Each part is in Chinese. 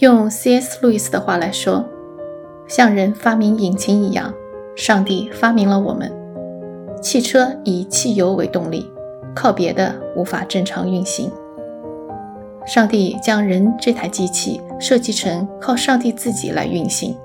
用 C.S. 路易斯的话来说，像人发明引擎一样，上帝发明了我们。汽车以汽油为动力，靠别的无法正常运行。上帝将人这台机器设计成靠上帝自己来运行，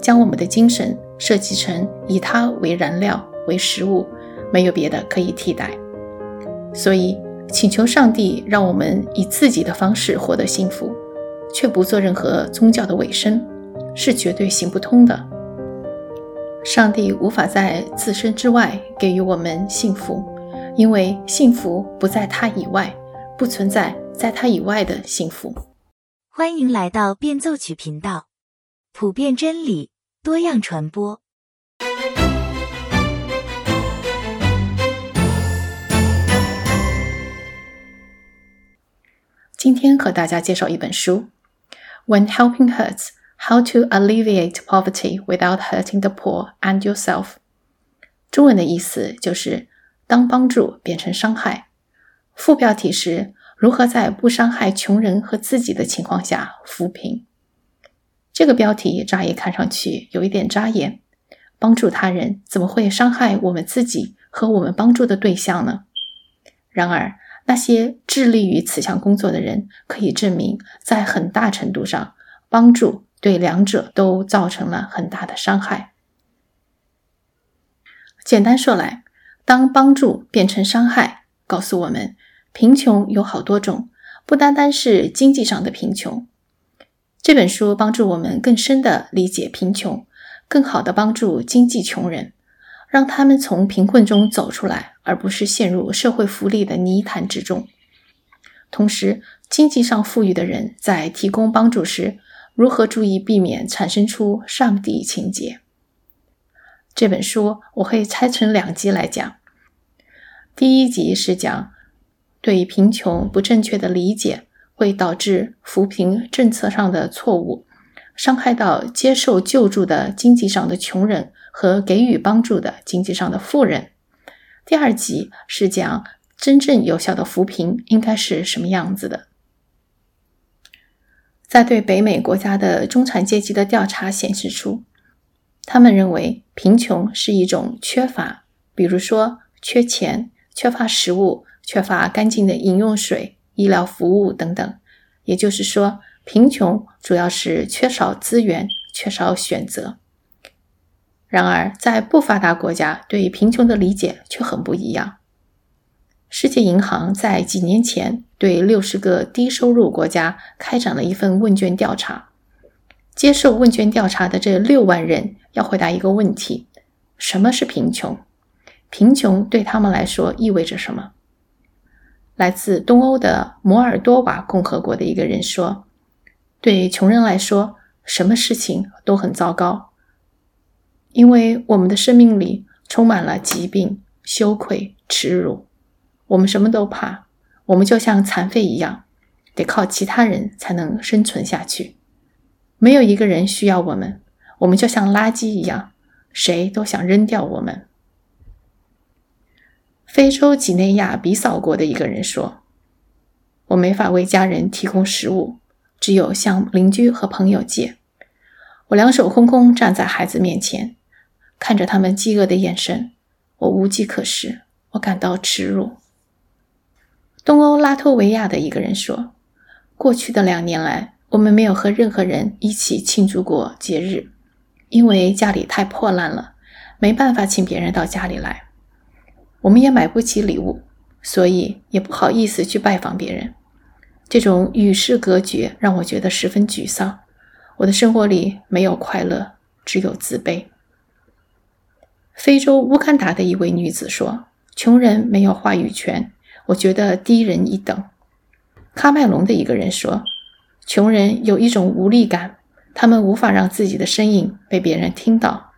将我们的精神设计成以它为燃料、为食物，没有别的可以替代。所以，请求上帝让我们以自己的方式获得幸福，却不做任何宗教的委身，是绝对行不通的。上帝无法在自身之外给予我们幸福，因为幸福不在他以外，不存在。在他以外的幸福。欢迎来到变奏曲频道，普遍真理，多样传播。今天和大家介绍一本书《When Helping Hurts: How to Alleviate Poverty Without Hurting the Poor and Yourself》。中文的意思就是当帮助变成伤害。副标题是。如何在不伤害穷人和自己的情况下扶贫？这个标题乍一看上去有一点扎眼。帮助他人怎么会伤害我们自己和我们帮助的对象呢？然而，那些致力于此项工作的人可以证明，在很大程度上，帮助对两者都造成了很大的伤害。简单说来，当帮助变成伤害，告诉我们。贫穷有好多种，不单单是经济上的贫穷。这本书帮助我们更深地理解贫穷，更好地帮助经济穷人，让他们从贫困中走出来，而不是陷入社会福利的泥潭之中。同时，经济上富裕的人在提供帮助时，如何注意避免产生出上帝情节？这本书我会拆成两集来讲。第一集是讲。对贫穷不正确的理解会导致扶贫政策上的错误，伤害到接受救助的经济上的穷人和给予帮助的经济上的富人。第二集是讲真正有效的扶贫应该是什么样子的。在对北美国家的中产阶级的调查显示出，他们认为贫穷是一种缺乏，比如说缺钱、缺乏食物。缺乏干净的饮用水、医疗服务等等，也就是说，贫穷主要是缺少资源、缺少选择。然而，在不发达国家，对贫穷的理解却很不一样。世界银行在几年前对六十个低收入国家开展了一份问卷调查，接受问卷调查的这六万人要回答一个问题：什么是贫穷？贫穷对他们来说意味着什么？来自东欧的摩尔多瓦共和国的一个人说：“对穷人来说，什么事情都很糟糕，因为我们的生命里充满了疾病、羞愧、耻辱。我们什么都怕，我们就像残废一样，得靠其他人才能生存下去。没有一个人需要我们，我们就像垃圾一样，谁都想扔掉我们。”非洲几内亚比索国的一个人说：“我没法为家人提供食物，只有向邻居和朋友借。我两手空空站在孩子面前，看着他们饥饿的眼神，我无计可施，我感到耻辱。”东欧拉脱维亚的一个人说：“过去的两年来，我们没有和任何人一起庆祝过节日，因为家里太破烂了，没办法请别人到家里来。”我们也买不起礼物，所以也不好意思去拜访别人。这种与世隔绝让我觉得十分沮丧。我的生活里没有快乐，只有自卑。非洲乌干达的一位女子说：“穷人没有话语权，我觉得低人一等。”喀麦隆的一个人说：“穷人有一种无力感，他们无法让自己的声音被别人听到。”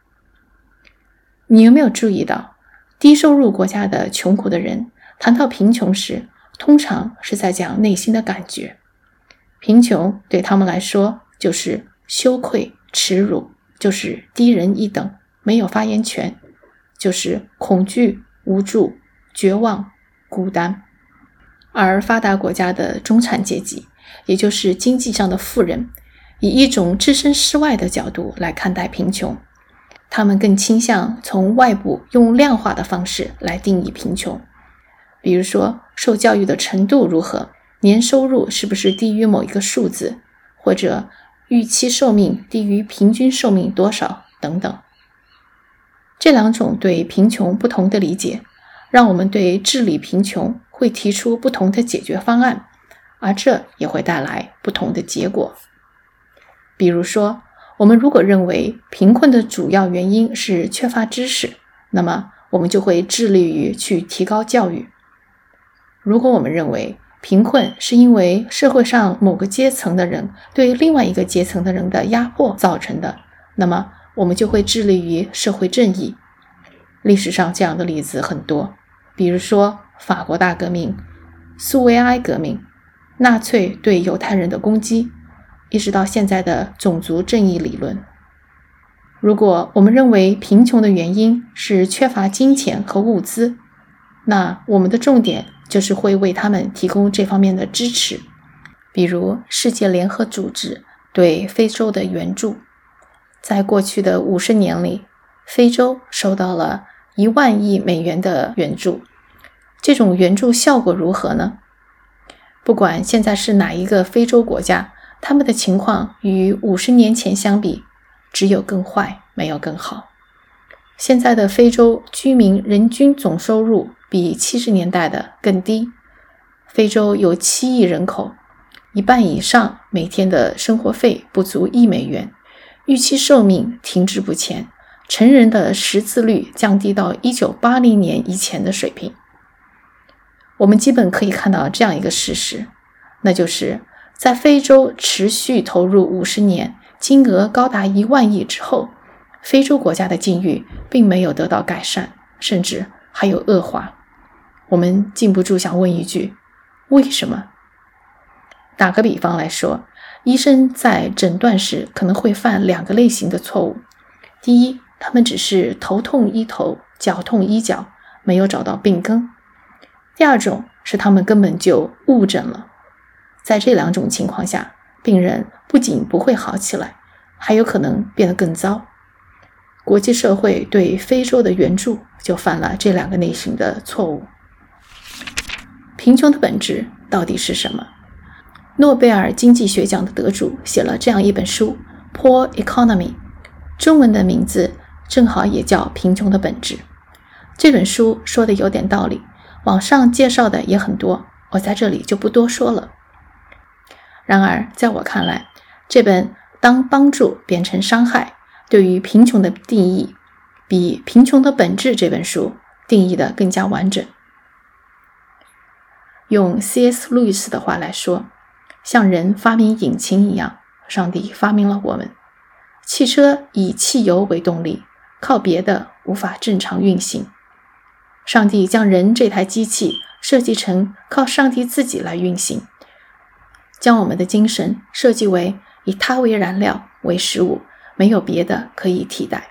你有没有注意到？低收入国家的穷苦的人谈到贫穷时，通常是在讲内心的感觉。贫穷对他们来说就是羞愧、耻辱，就是低人一等，没有发言权，就是恐惧、无助、绝望、孤单。而发达国家的中产阶级也就是经济上的富人，以一种置身事外的角度来看待贫穷。他们更倾向从外部用量化的方式来定义贫穷，比如说受教育的程度如何，年收入是不是低于某一个数字，或者预期寿命低于平均寿命多少等等。这两种对贫穷不同的理解，让我们对治理贫穷会提出不同的解决方案，而这也会带来不同的结果。比如说。我们如果认为贫困的主要原因是缺乏知识，那么我们就会致力于去提高教育。如果我们认为贫困是因为社会上某个阶层的人对另外一个阶层的人的压迫造成的，那么我们就会致力于社会正义。历史上这样的例子很多，比如说法国大革命、苏维埃革命、纳粹对犹太人的攻击。一直到现在的种族正义理论。如果我们认为贫穷的原因是缺乏金钱和物资，那我们的重点就是会为他们提供这方面的支持，比如世界联合组织对非洲的援助。在过去的五十年里，非洲收到了一万亿美元的援助。这种援助效果如何呢？不管现在是哪一个非洲国家。他们的情况与五十年前相比，只有更坏，没有更好。现在的非洲居民人均总收入比七十年代的更低。非洲有七亿人口，一半以上每天的生活费不足一美元，预期寿命停滞不前，成人的识字率降低到一九八零年以前的水平。我们基本可以看到这样一个事实，那就是。在非洲持续投入五十年，金额高达一万亿之后，非洲国家的境遇并没有得到改善，甚至还有恶化。我们禁不住想问一句：为什么？打个比方来说，医生在诊断时可能会犯两个类型的错误：第一，他们只是头痛医头，脚痛医脚，没有找到病根；第二种是他们根本就误诊了。在这两种情况下，病人不仅不会好起来，还有可能变得更糟。国际社会对非洲的援助就犯了这两个类型的错误。贫穷的本质到底是什么？诺贝尔经济学奖的得主写了这样一本书《Poor Economy》，中文的名字正好也叫《贫穷的本质》。这本书说的有点道理，网上介绍的也很多，我在这里就不多说了。然而，在我看来，这本《当帮助变成伤害》对于贫穷的定义，比《贫穷的本质》这本书定义的更加完整。用 C.S. 路易斯的话来说，像人发明引擎一样，上帝发明了我们。汽车以汽油为动力，靠别的无法正常运行。上帝将人这台机器设计成靠上帝自己来运行。将我们的精神设计为以它为燃料、为食物，没有别的可以替代。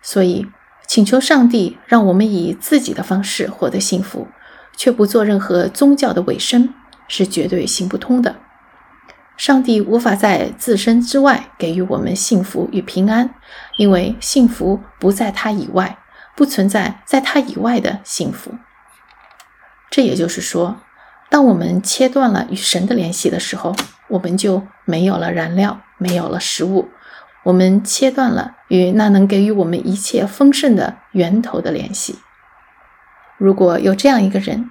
所以，请求上帝让我们以自己的方式获得幸福，却不做任何宗教的委身，是绝对行不通的。上帝无法在自身之外给予我们幸福与平安，因为幸福不在他以外，不存在在他以外的幸福。这也就是说。当我们切断了与神的联系的时候，我们就没有了燃料，没有了食物。我们切断了与那能给予我们一切丰盛的源头的联系。如果有这样一个人，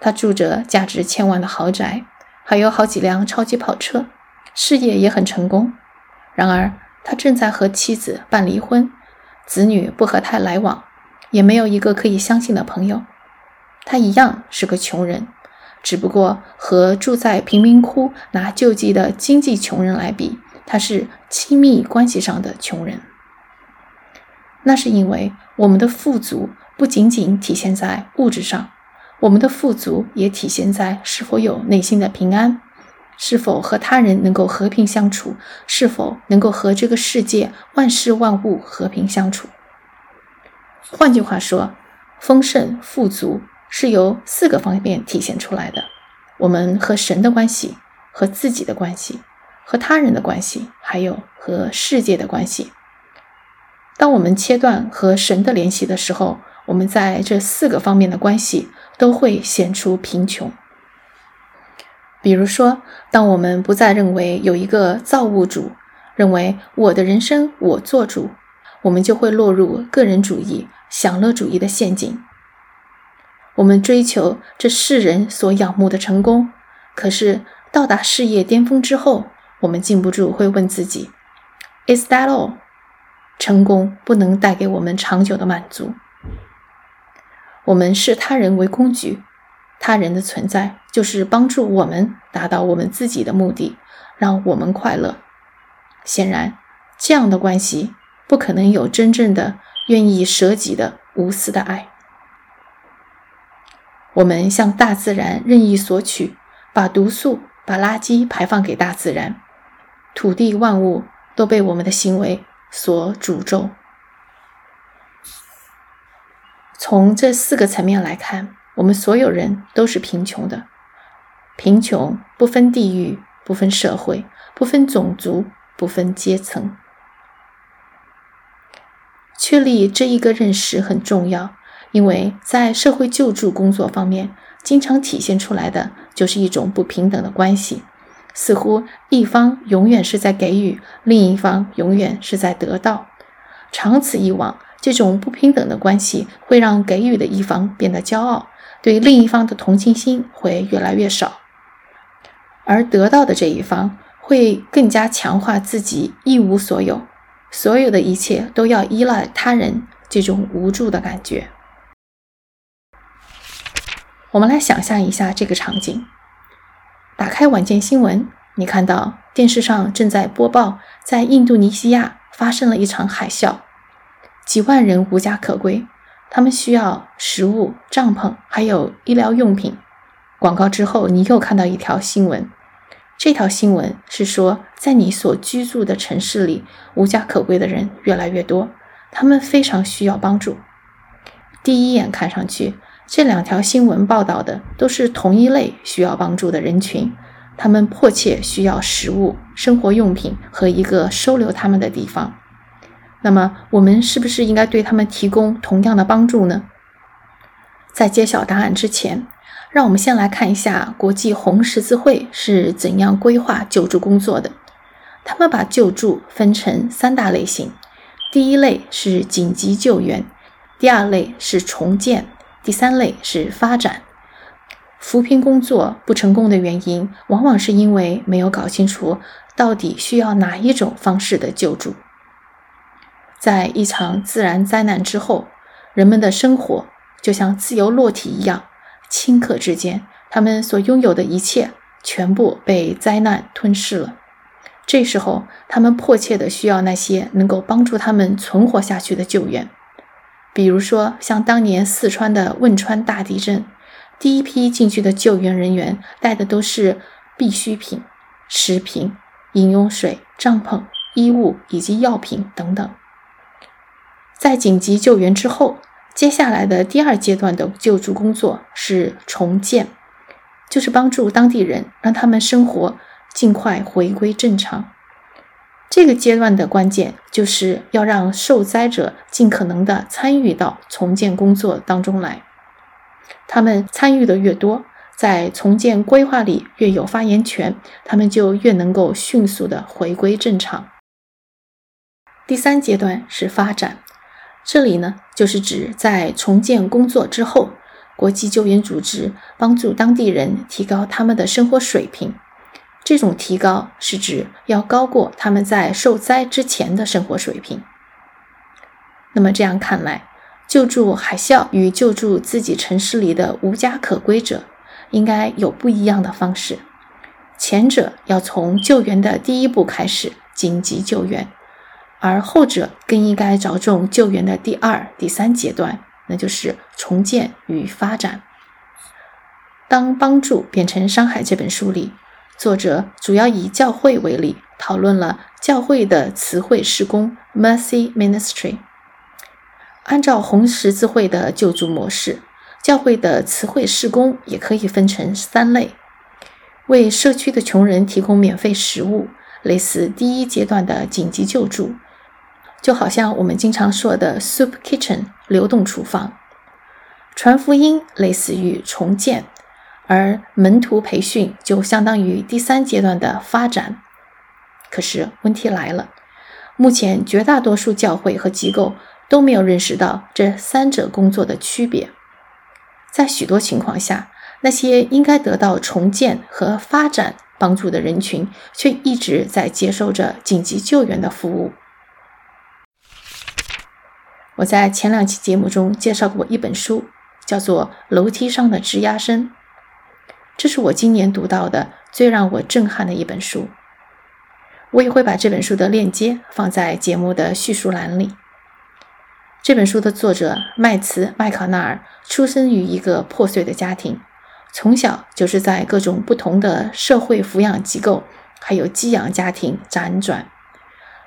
他住着价值千万的豪宅，还有好几辆超级跑车，事业也很成功，然而他正在和妻子办离婚，子女不和他来往，也没有一个可以相信的朋友，他一样是个穷人。只不过和住在贫民窟拿救济的经济穷人来比，他是亲密关系上的穷人。那是因为我们的富足不仅仅体现在物质上，我们的富足也体现在是否有内心的平安，是否和他人能够和平相处，是否能够和这个世界万事万物和平相处。换句话说，丰盛富足。是由四个方面体现出来的：我们和神的关系、和自己的关系、和他人的关系，还有和世界的关系。当我们切断和神的联系的时候，我们在这四个方面的关系都会显出贫穷。比如说，当我们不再认为有一个造物主，认为我的人生我做主，我们就会落入个人主义、享乐主义的陷阱。我们追求这世人所仰慕的成功，可是到达事业巅峰之后，我们禁不住会问自己：Is that all？成功不能带给我们长久的满足。我们视他人为工具，他人的存在就是帮助我们达到我们自己的目的，让我们快乐。显然，这样的关系不可能有真正的愿意舍己的无私的爱。我们向大自然任意索取，把毒素、把垃圾排放给大自然，土地万物都被我们的行为所诅咒。从这四个层面来看，我们所有人都是贫穷的。贫穷不分地域，不分社会，不分种族，不分阶层。确立这一个认识很重要，因为在社会救助工作方面，经常体现出来的就是一种不平等的关系，似乎一方永远是在给予，另一方永远是在得到。长此以往。这种不平等的关系会让给予的一方变得骄傲，对另一方的同情心会越来越少，而得到的这一方会更加强化自己一无所有，所有的一切都要依赖他人，这种无助的感觉。我们来想象一下这个场景：打开晚间新闻，你看到电视上正在播报，在印度尼西亚发生了一场海啸。几万人无家可归，他们需要食物、帐篷，还有医疗用品。广告之后，你又看到一条新闻。这条新闻是说，在你所居住的城市里，无家可归的人越来越多，他们非常需要帮助。第一眼看上去，这两条新闻报道的都是同一类需要帮助的人群，他们迫切需要食物、生活用品和一个收留他们的地方。那么，我们是不是应该对他们提供同样的帮助呢？在揭晓答案之前，让我们先来看一下国际红十字会是怎样规划救助工作的。他们把救助分成三大类型：第一类是紧急救援，第二类是重建，第三类是发展。扶贫工作不成功的原因，往往是因为没有搞清楚到底需要哪一种方式的救助。在一场自然灾难之后，人们的生活就像自由落体一样，顷刻之间，他们所拥有的一切全部被灾难吞噬了。这时候，他们迫切的需要那些能够帮助他们存活下去的救援，比如说像当年四川的汶川大地震，第一批进去的救援人员带的都是必需品、食品、饮用水、帐篷、衣物以及药品等等。在紧急救援之后，接下来的第二阶段的救助工作是重建，就是帮助当地人让他们生活尽快回归正常。这个阶段的关键就是要让受灾者尽可能的参与到重建工作当中来。他们参与的越多，在重建规划里越有发言权，他们就越能够迅速的回归正常。第三阶段是发展。这里呢，就是指在重建工作之后，国际救援组织帮助当地人提高他们的生活水平。这种提高是指要高过他们在受灾之前的生活水平。那么这样看来，救助海啸与救助自己城市里的无家可归者，应该有不一样的方式。前者要从救援的第一步开始，紧急救援。而后者更应该着重救援的第二、第三阶段，那就是重建与发展。当《帮助变成伤害》这本书里，作者主要以教会为例，讨论了教会的词汇施工 （Mercy Ministry）。按照红十字会的救助模式，教会的词汇施工也可以分成三类：为社区的穷人提供免费食物，类似第一阶段的紧急救助，就好像我们经常说的 “soup kitchen” 流动厨房。传福音类似于重建，而门徒培训就相当于第三阶段的发展。可是问题来了，目前绝大多数教会和机构都没有认识到这三者工作的区别。在许多情况下，那些应该得到重建和发展帮助的人群，却一直在接受着紧急救援的服务。我在前两期节目中介绍过一本书。叫做《楼梯上的吱呀声》，这是我今年读到的最让我震撼的一本书。我也会把这本书的链接放在节目的叙述栏里。这本书的作者麦茨·麦考纳尔出生于一个破碎的家庭，从小就是在各种不同的社会抚养机构还有寄养家庭辗转。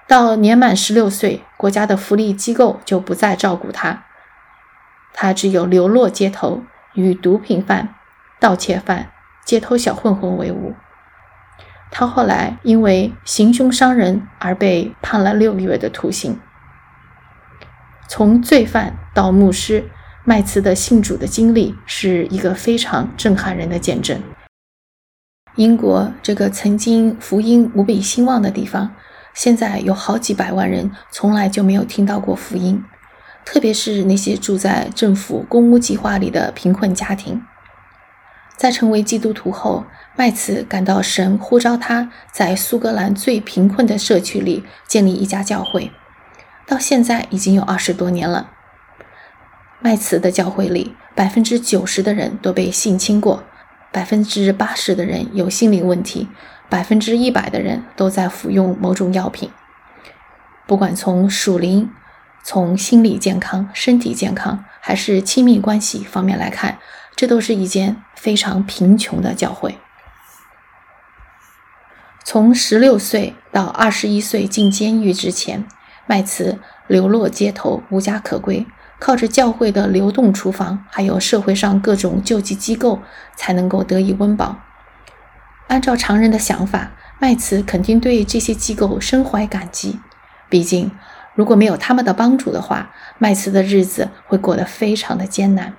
到年满十六岁，国家的福利机构就不再照顾他。他只有流落街头，与毒品犯、盗窃犯、街头小混混为伍。他后来因为行凶伤人而被判了六个月的徒刑。从罪犯到牧师，麦茨的信主的经历是一个非常震撼人的见证。英国这个曾经福音无比兴旺的地方，现在有好几百万人从来就没有听到过福音。特别是那些住在政府公屋计划里的贫困家庭，在成为基督徒后，麦茨感到神呼召他在苏格兰最贫困的社区里建立一家教会。到现在已经有二十多年了。麦茨的教会里，百分之九十的人都被性侵过，百分之八十的人有心理问题，百分之一百的人都在服用某种药品。不管从属灵，从心理健康、身体健康还是亲密关系方面来看，这都是一间非常贫穷的教会。从十六岁到二十一岁进监狱之前，麦茨流落街头，无家可归，靠着教会的流动厨房，还有社会上各种救济机构，才能够得以温饱。按照常人的想法，麦茨肯定对这些机构深怀感激，毕竟。如果没有他们的帮助的话，麦茨的日子会过得非常的艰难。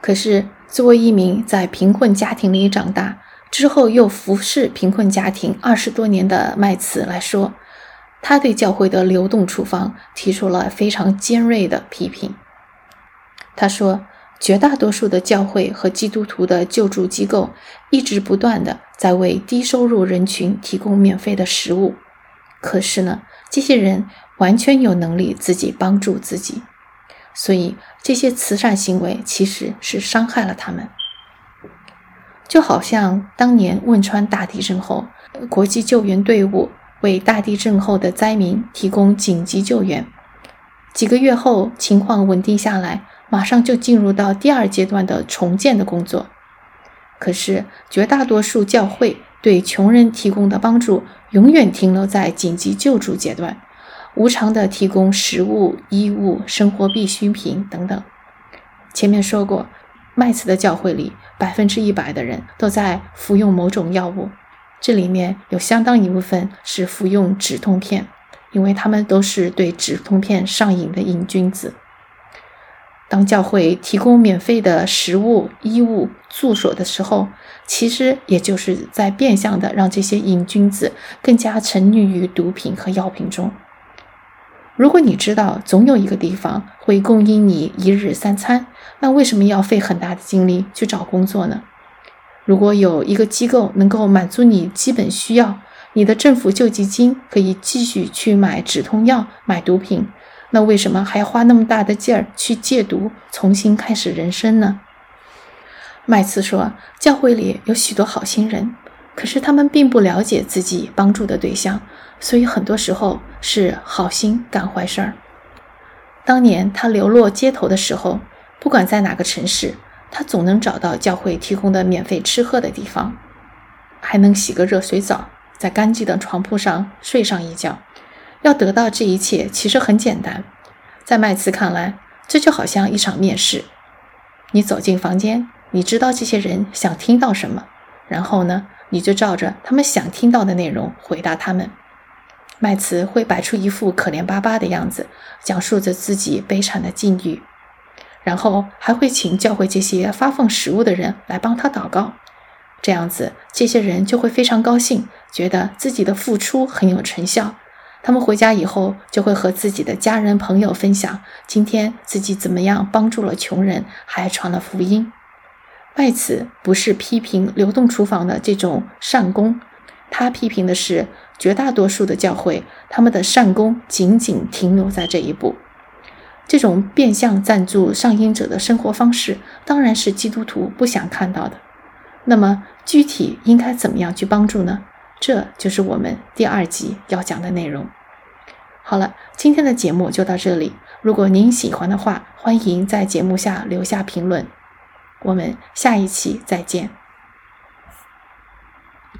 可是，作为一名在贫困家庭里长大之后又服侍贫困家庭二十多年的麦茨来说，他对教会的流动厨房提出了非常尖锐的批评。他说：“绝大多数的教会和基督徒的救助机构一直不断的在为低收入人群提供免费的食物，可是呢，这些人。”完全有能力自己帮助自己，所以这些慈善行为其实是伤害了他们。就好像当年汶川大地震后，国际救援队伍为大地震后的灾民提供紧急救援，几个月后情况稳定下来，马上就进入到第二阶段的重建的工作。可是绝大多数教会对穷人提供的帮助，永远停留在紧急救助阶段。无偿的提供食物、衣物、生活必需品等等。前面说过，麦茨的教会里百分之一百的人都在服用某种药物，这里面有相当一部分是服用止痛片，因为他们都是对止痛片上瘾的瘾君子。当教会提供免费的食物、衣物、住所的时候，其实也就是在变相的让这些瘾君子更加沉溺于毒品和药品中。如果你知道总有一个地方会供应你一日三餐，那为什么要费很大的精力去找工作呢？如果有一个机构能够满足你基本需要，你的政府救济金可以继续去买止痛药、买毒品，那为什么还要花那么大的劲儿去戒毒，重新开始人生呢？麦茨说，教会里有许多好心人，可是他们并不了解自己帮助的对象。所以很多时候是好心干坏事儿。当年他流落街头的时候，不管在哪个城市，他总能找到教会提供的免费吃喝的地方，还能洗个热水澡，在干净的床铺上睡上一觉。要得到这一切，其实很简单。在麦茨看来，这就好像一场面试。你走进房间，你知道这些人想听到什么，然后呢，你就照着他们想听到的内容回答他们。麦茨会摆出一副可怜巴巴的样子，讲述着自己悲惨的境遇，然后还会请教会这些发放食物的人来帮他祷告。这样子，这些人就会非常高兴，觉得自己的付出很有成效。他们回家以后，就会和自己的家人朋友分享今天自己怎么样帮助了穷人，还传了福音。麦茨不是批评流动厨房的这种善功，他批评的是。绝大多数的教会，他们的善功仅仅停留在这一步。这种变相赞助上瘾者的生活方式，当然是基督徒不想看到的。那么，具体应该怎么样去帮助呢？这就是我们第二集要讲的内容。好了，今天的节目就到这里。如果您喜欢的话，欢迎在节目下留下评论。我们下一期再见。